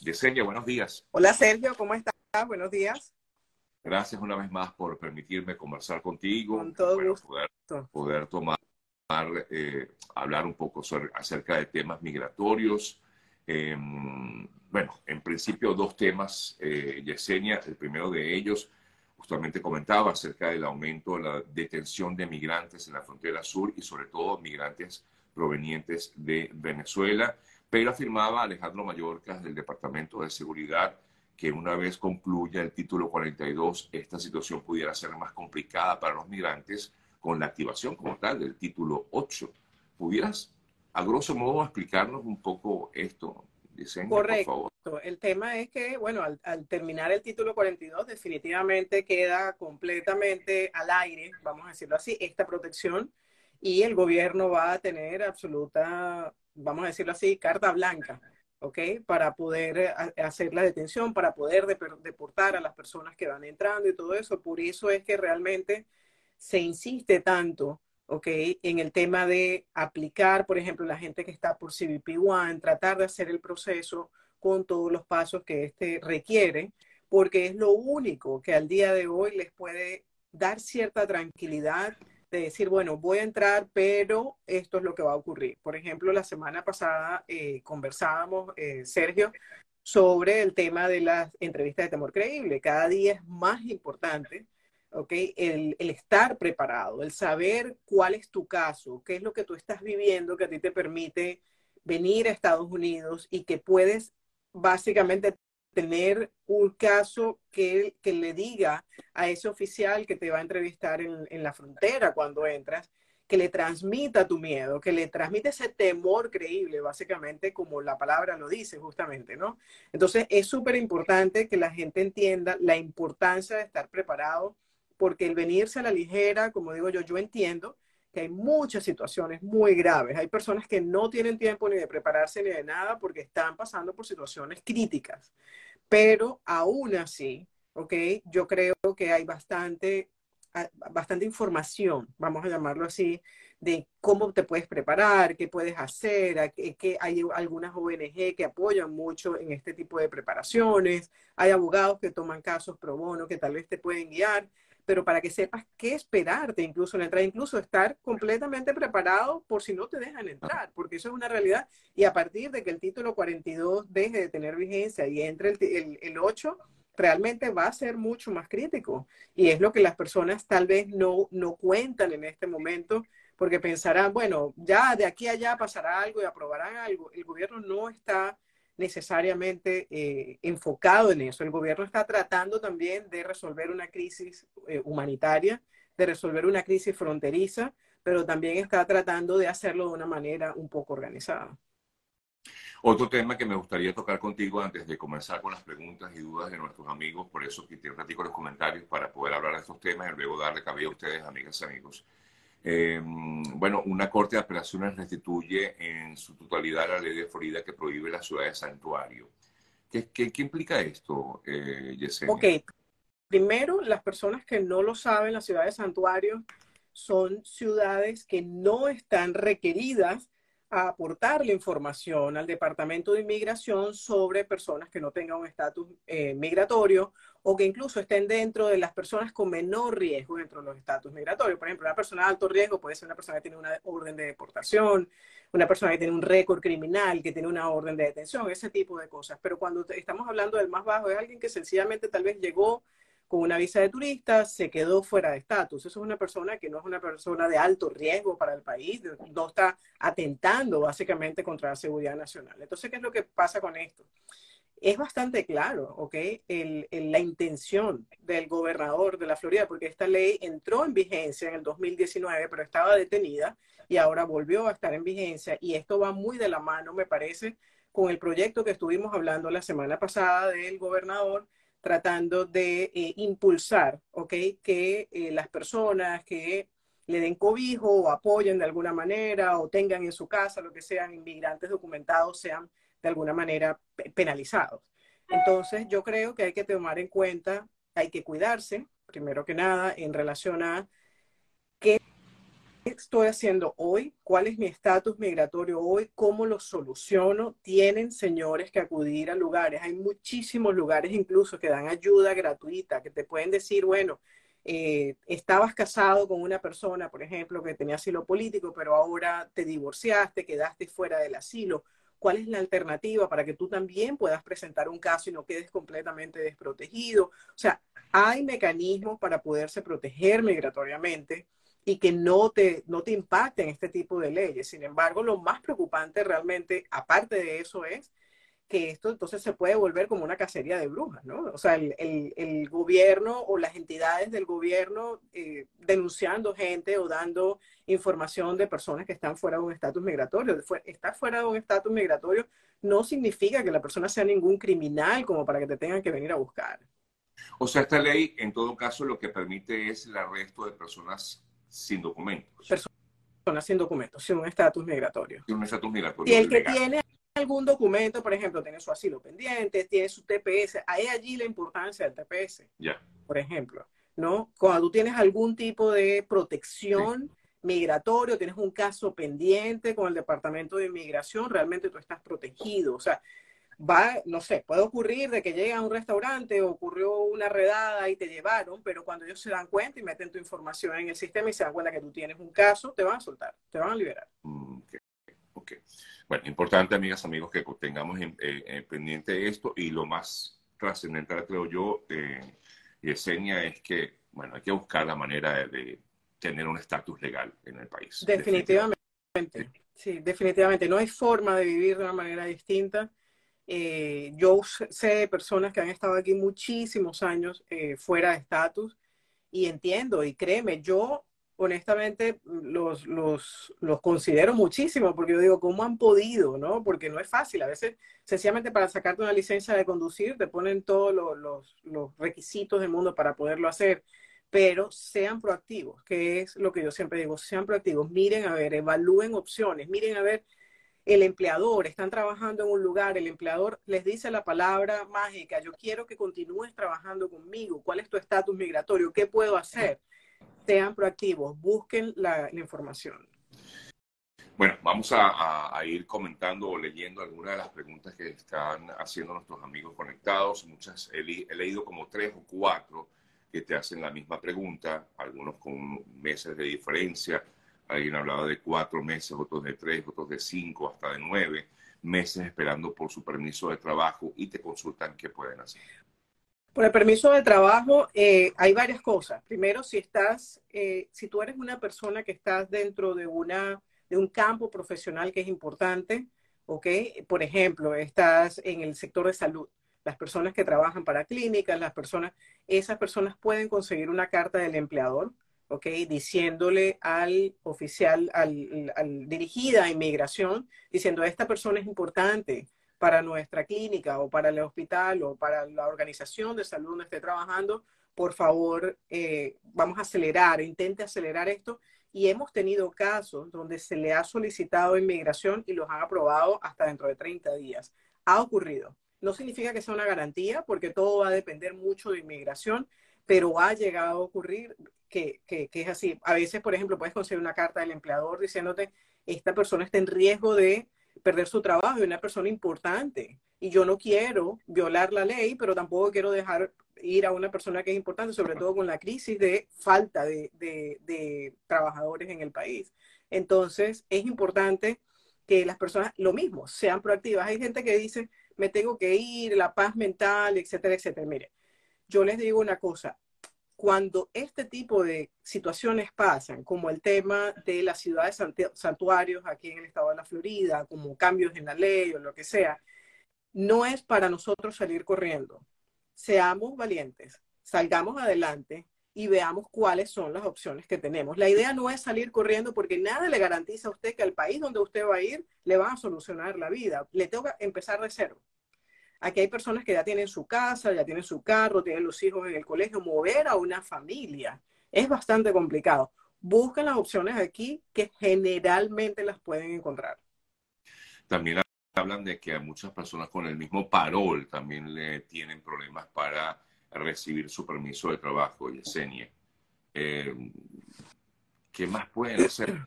Yesenia, buenos días. Hola Sergio, ¿cómo estás? Buenos días. Gracias una vez más por permitirme conversar contigo. Con todo gusto. Poder, poder tomar, eh, hablar un poco sobre, acerca de temas migratorios. Em, bueno, en principio dos temas, eh, Yesenia. El primero de ellos, justamente comentaba acerca del aumento de la detención de migrantes en la frontera sur y sobre todo migrantes provenientes de Venezuela pero afirmaba Alejandro Mallorca del Departamento de Seguridad que una vez concluya el título 42, esta situación pudiera ser más complicada para los migrantes con la activación como tal del título 8. ¿Pudieras, a grosso modo, explicarnos un poco esto? Correcto. El tema es que, bueno, al, terminar el título 42, definitivamente queda completamente al aire, vamos a decirlo así, esta protección y el gobierno va a tener absoluta vamos a decirlo así, carta blanca, ¿ok? Para poder eh, hacer la detención, para poder deportar a las personas que van entrando y todo eso. Por eso es que realmente se insiste tanto, ¿ok? En el tema de aplicar, por ejemplo, la gente que está por CBP-1, tratar de hacer el proceso con todos los pasos que éste requiere, porque es lo único que al día de hoy les puede dar cierta tranquilidad de decir, bueno, voy a entrar, pero esto es lo que va a ocurrir. Por ejemplo, la semana pasada eh, conversábamos, eh, Sergio, sobre el tema de las entrevistas de temor creíble. Cada día es más importante, ¿ok? El, el estar preparado, el saber cuál es tu caso, qué es lo que tú estás viviendo que a ti te permite venir a Estados Unidos y que puedes básicamente tener un caso que, que le diga a ese oficial que te va a entrevistar en, en la frontera cuando entras, que le transmita tu miedo, que le transmite ese temor creíble, básicamente como la palabra lo dice justamente, ¿no? Entonces es súper importante que la gente entienda la importancia de estar preparado, porque el venirse a la ligera, como digo yo, yo entiendo que hay muchas situaciones muy graves. Hay personas que no tienen tiempo ni de prepararse ni de nada porque están pasando por situaciones críticas. Pero aún así, ¿ok? Yo creo que hay bastante, bastante información, vamos a llamarlo así, de cómo te puedes preparar, qué puedes hacer, que hay algunas ONG que apoyan mucho en este tipo de preparaciones, hay abogados que toman casos pro bono que tal vez te pueden guiar, pero para que sepas qué esperarte incluso en la entrada, incluso estar completamente preparado por si no te dejan entrar, porque eso es una realidad. Y a partir de que el título 42 deje de tener vigencia y entre el, el, 8, realmente va a ser mucho más crítico. Y es lo que las personas tal vez no, no cuentan en este momento, porque pensarán, bueno, ya de aquí a allá pasará algo y aprobarán algo. El gobierno no está necesariamente eh, enfocado en eso. El gobierno está tratando también de resolver una crisis eh, humanitaria, de resolver una crisis fronteriza, pero también está tratando de hacerlo de una manera un poco organizada. Otro tema que me gustaría tocar contigo antes de comenzar con las preguntas y dudas de nuestros amigos, por eso quité un ratito los comentarios para poder hablar de estos temas y luego darle cabida a ustedes, amigas y amigos. Eh, bueno, una corte de apelaciones restituye en su totalidad la ley de Florida que prohíbe la ciudad de santuario. ¿Qué, qué, implica esto, eh, Yesenia? Ok, primero, las personas que no lo saben, las ciudades de santuario son ciudades que no están requeridas a aportarle información al Departamento de Inmigración sobre personas que no tengan un estatus eh, migratorio o que incluso estén dentro de las personas con menor riesgo dentro de los estatus migratorios. Por ejemplo, una persona de alto riesgo puede ser una persona que tiene una orden de deportación, una persona que tiene un récord criminal, que tiene una orden de detención, ese tipo de cosas. Pero cuando estamos hablando del más bajo, es alguien que sencillamente tal vez llegó con una visa de turista, se quedó fuera de estatus. Eso es una persona que no es una persona de alto riesgo para el país, no está atentando básicamente contra la seguridad nacional. Entonces, ¿qué es lo que pasa con esto? Es bastante claro, ¿ok? la intención del gobernador de la Florida, porque esta ley entró en vigencia en el 2019, pero estaba detenida y ahora volvió a estar en vigencia y esto va muy de la mano, me parece, con el proyecto que estuvimos hablando la semana pasada del gobernador tratando de eh, impulsar, ¿ok? Que eh, las personas que le den cobijo o apoyen de alguna manera o tengan en su casa lo que sean inmigrantes documentados sean de alguna manera penalizados. Entonces, yo creo que hay que tomar en cuenta, hay que cuidarse, primero que nada, en relación a qué estoy haciendo hoy? ¿Cuál es mi estatus migratorio hoy? ¿Cómo lo soluciono? Tienen, señores, que acudir a lugares. Hay muchísimos lugares incluso que dan ayuda gratuita, que te pueden decir, bueno, eh, estabas casado con una persona, por ejemplo, que tenía asilo político, pero ahora te divorciaste, quedaste fuera del asilo. ¿Cuál es la alternativa para que tú también puedas presentar un caso y no quedes completamente desprotegido? O sea, hay mecanismos para poderse proteger migratoriamente y que no te, no te impacten este tipo de leyes. Sin embargo, lo más preocupante realmente, aparte de eso, es que esto entonces se puede volver como una cacería de brujas, ¿no? O sea, el, el, gobierno o las entidades del gobierno eh, denunciando gente o dando información de personas que están fuera de un estatus migratorio. Estar fuera de un estatus migratorio no significa que la persona sea ningún criminal como para que te tengan que venir a buscar. O sea, esta ley en todo caso lo que permite es el arresto de personas sin documentos. Personas sin documentos, sin un estatus migratorio. Sin un estatus migratorio. Y el que tiene algún documento, por ejemplo, tiene su asilo pendiente, tiene su TPS, hay allí la importancia del TPS. Ya. Por ejemplo, ¿no? Cuando tú tienes algún tipo de protección migratorio, tienes un caso pendiente con el Departamento de Inmigración, realmente tú estás protegido. O sea, va, no sé, puede ocurrir de que llega a un restaurante, ocurrió una redada y te llevaron, pero cuando ellos se dan cuenta y meten tu información en el sistema y se dan cuenta que tú tienes un caso, te van a soltar, te van a liberar. Mm, ok. Bueno, importante, amigas, amigos, que tengamos en, eh, pendiente esto y lo más trascendental, creo yo, eh, Yesenia, es que, bueno, hay que buscar la manera de, tener un estatus legal en el país. Definitivamente. Sí, definitivamente. No hay forma de vivir de una manera distinta eh, yo sé de personas que han estado aquí muchísimos años eh, fuera de estatus y entiendo y créeme, yo honestamente los, los, los, considero muchísimo porque yo digo, ¿cómo han podido? ¿no? Porque no es fácil. A veces, sencillamente para sacarte una licencia de conducir, te ponen todos los, los, los requisitos del mundo para poderlo hacer pero sean proactivos, que es lo que yo siempre digo, sean proactivos, miren a ver, evalúen opciones, miren a ver el empleador, están trabajando en un lugar, el empleador les dice la palabra mágica, yo quiero que continúes trabajando conmigo, ¿cuál es tu estatus migratorio? ¿Qué puedo hacer? Sean proactivos, busquen la, información. Bueno, vamos a, ir comentando o leyendo algunas de las preguntas que están haciendo nuestros amigos conectados. Muchas he, leído como tres o cuatro que te hacen la misma pregunta, algunos con meses de diferencia Alguien hablaba de cuatro meses, otros de tres, otros de cinco, hasta de nueve meses esperando por su permiso de trabajo y te consultan qué pueden hacer. Por el permiso de trabajo eh, hay varias cosas. Primero, si estás, eh, si tú eres una persona que estás dentro de una de un campo profesional que es importante, ¿ok? Por ejemplo, estás en el sector de salud. Las personas que trabajan para clínicas, las personas, esas personas pueden conseguir una carta del empleador ¿ok? Diciéndole al oficial, al, dirigida a inmigración, diciendo, esta persona es importante para nuestra clínica o para el hospital o para la organización de salud donde esté trabajando, por favor, eh, vamos a acelerar, intente acelerar esto. Y hemos tenido casos donde se le ha solicitado inmigración y los han aprobado hasta dentro de 30 días. Ha ocurrido. No significa que sea una garantía, porque todo va a depender mucho de inmigración, pero ha llegado a ocurrir que, que, es así. A veces, por ejemplo, puedes conseguir una carta del empleador diciéndote, esta persona está en riesgo de perder su trabajo, es una persona importante. Y yo no quiero violar la ley, pero tampoco quiero dejar ir a una persona que es importante, sobre todo con la crisis de falta de, de trabajadores en el país. Entonces, es importante que las personas, lo mismo, sean proactivas. Hay gente que dice, me tengo que ir, la paz mental, etcétera, etcétera. Mire, yo les digo una cosa, cuando este tipo de situaciones pasan, como el tema de las ciudades santuarios aquí en el estado de la Florida, como cambios en la ley o lo que sea, no es para nosotros salir corriendo. Seamos valientes, salgamos adelante y veamos cuáles son las opciones que tenemos. La idea no es salir corriendo porque nada le garantiza a usted que al país donde usted va a ir le va a solucionar la vida. Le toca empezar de cero. Aquí hay personas que ya tienen su casa, ya tienen su carro, tienen los hijos en el colegio. Mover a una familia es bastante complicado. Busquen las opciones aquí que generalmente las pueden encontrar. También hablan de que a muchas personas con el mismo parol también le tienen problemas para recibir su permiso de trabajo, Yesenia. Eh, ¿Qué más pueden hacer?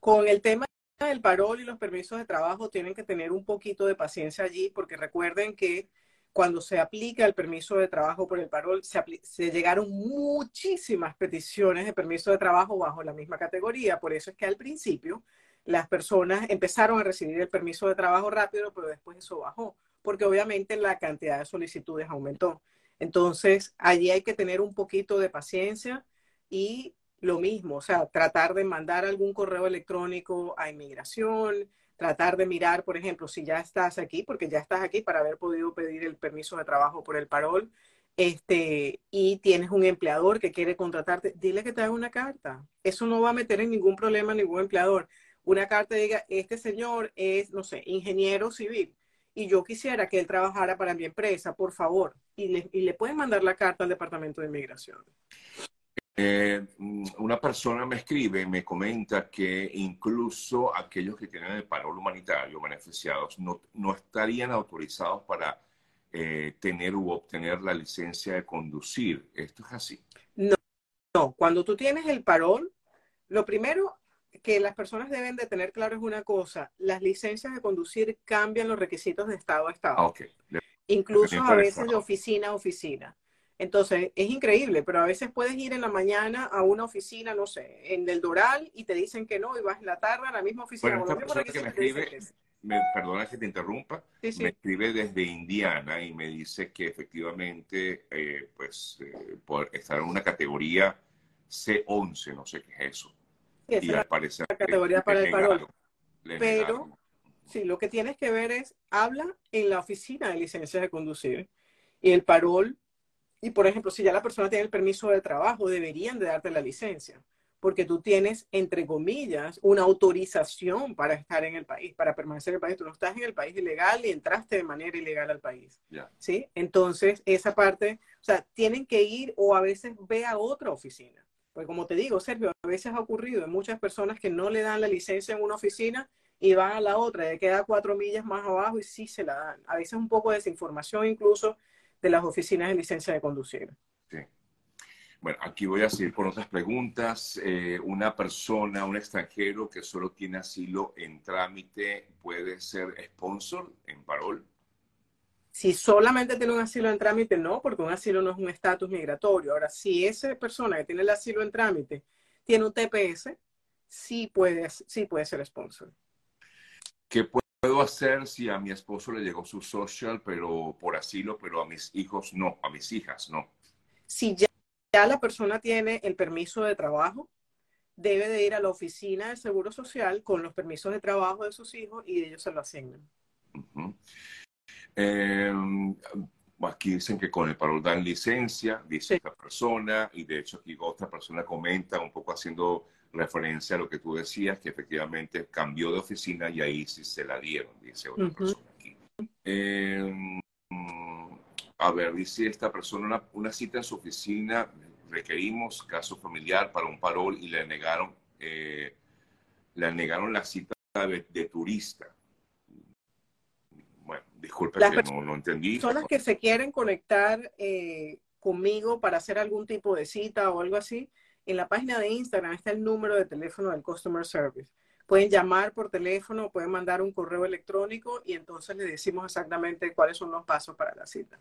Con el tema del parol y los permisos de trabajo tienen que tener un poquito de paciencia allí porque recuerden que cuando se aplica el permiso de trabajo por el parol, se, llegaron muchísimas peticiones de permiso de trabajo bajo la misma categoría. Por eso es que al principio las personas empezaron a recibir el permiso de trabajo rápido, pero después eso bajó, porque obviamente la cantidad de solicitudes aumentó. Entonces, allí hay que tener un poquito de paciencia y lo mismo, o sea, tratar de mandar algún correo electrónico a inmigración, tratar de mirar, por ejemplo, si ya estás aquí, porque ya estás aquí para haber podido pedir el permiso de trabajo por el parol, este, y tienes un empleador que quiere contratarte, dile que te haga una carta. Eso no va a meter en ningún problema a ningún empleador. Una carta diga, este señor es, no sé, ingeniero civil, y yo quisiera que él trabajara para mi empresa, por favor, y le, y le pueden mandar la carta al Departamento de Inmigración. Eh, una persona me escribe, me comenta que incluso aquellos que tienen el paro humanitario beneficiados no, no estarían autorizados para eh, tener u obtener la licencia de conducir. ¿Esto es así? No, no. Cuando tú tienes el parol, lo primero que las personas deben de tener claro es una cosa, las licencias de conducir cambian los requisitos de estado a estado. Ah, okay. Incluso a veces de oficina a oficina. Entonces, es increíble, pero a veces puedes ir en la mañana a una oficina, no sé, en el Doral y te dicen que no, y vas en la tarde a la misma oficina. Bueno, esta persona que me escribe, me, perdona que te interrumpa, me escribe desde Indiana y me dice que efectivamente, eh, pues, eh, por estar en una categoría C11, no sé qué es eso. y al parecer... La categoría para el parol. Pero, sí, lo que tienes que ver es, habla en la oficina de licencias de conducir y el parol y por ejemplo, si ya la persona tiene el permiso de trabajo, deberían de darte la licencia, porque tú tienes, entre comillas, una autorización para estar en el país, para permanecer en el país. Tú no estás en el país ilegal y entraste de manera ilegal al país. ¿Sí? Entonces, esa parte, o sea, tienen que ir o a veces ve a otra oficina. Porque como te digo, Sergio, a veces ha ocurrido en muchas personas que no le dan la licencia en una oficina y van a la otra, y queda cuatro millas más abajo y sí se la dan. A veces un poco de desinformación incluso de las oficinas de licencia de conducir. Sí. Bueno, aquí voy a seguir con otras preguntas. Eh, una persona, un extranjero que solo tiene asilo en trámite, ¿puede ser sponsor en parol? Si solamente tiene un asilo en trámite, no, porque un asilo no es un estatus migratorio. Ahora, si esa persona que tiene el asilo en trámite tiene un TPS, sí puede, sí puede ser sponsor. ¿Qué puede puedo hacer si a mi esposo le llegó su social, pero por asilo, pero a mis hijos no, a mis hijas no? Si ya, la persona tiene el permiso de trabajo, debe de ir a la oficina del Seguro Social con los permisos de trabajo de sus hijos y ellos se lo asignan. Em, aquí dicen que con el parol dan licencia, dice esta persona, y de hecho aquí otra persona comenta un poco haciendo referencia a lo que tú decías, que efectivamente cambió de oficina y ahí sí se la dieron, dice otra persona aquí. Em, a ver, dice esta persona, una, cita en su oficina, requerimos caso familiar para un parol y le negaron, eh, le negaron la cita de, turista. Bueno, disculpe que no, no entendí. Son las que se quieren conectar eh, conmigo para hacer algún tipo de cita o algo así en la página de Instagram está el número de teléfono del Customer Service. Pueden llamar por teléfono, pueden mandar un correo electrónico y entonces le decimos exactamente cuáles son los pasos para la cita.